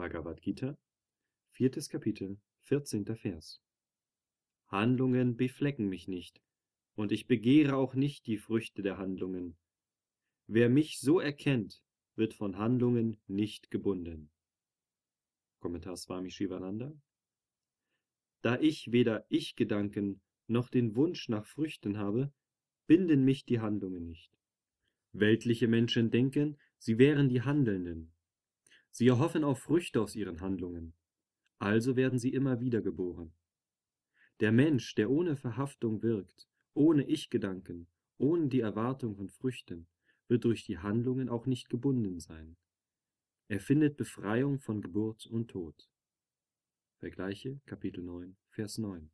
Bhagavad Gita, viertes Kapitel, vierzehnter Vers. Handlungen beflecken mich nicht, und ich begehre auch nicht die Früchte der Handlungen. Wer mich so erkennt, wird von Handlungen nicht gebunden. Kommentar Swami Shivananda. Da ich weder Ich-Gedanken noch den Wunsch nach Früchten habe, binden mich die Handlungen nicht. Weltliche Menschen denken, sie wären die Handelnden. Sie erhoffen auf Früchte aus ihren Handlungen. Also werden sie immer wieder geboren. Der Mensch, der ohne Verhaftung wirkt, ohne Ich-Gedanken, ohne die Erwartung von Früchten, wird durch die Handlungen auch nicht gebunden sein. Er findet Befreiung von Geburt und Tod. Vergleiche Kapitel 9, Vers 9.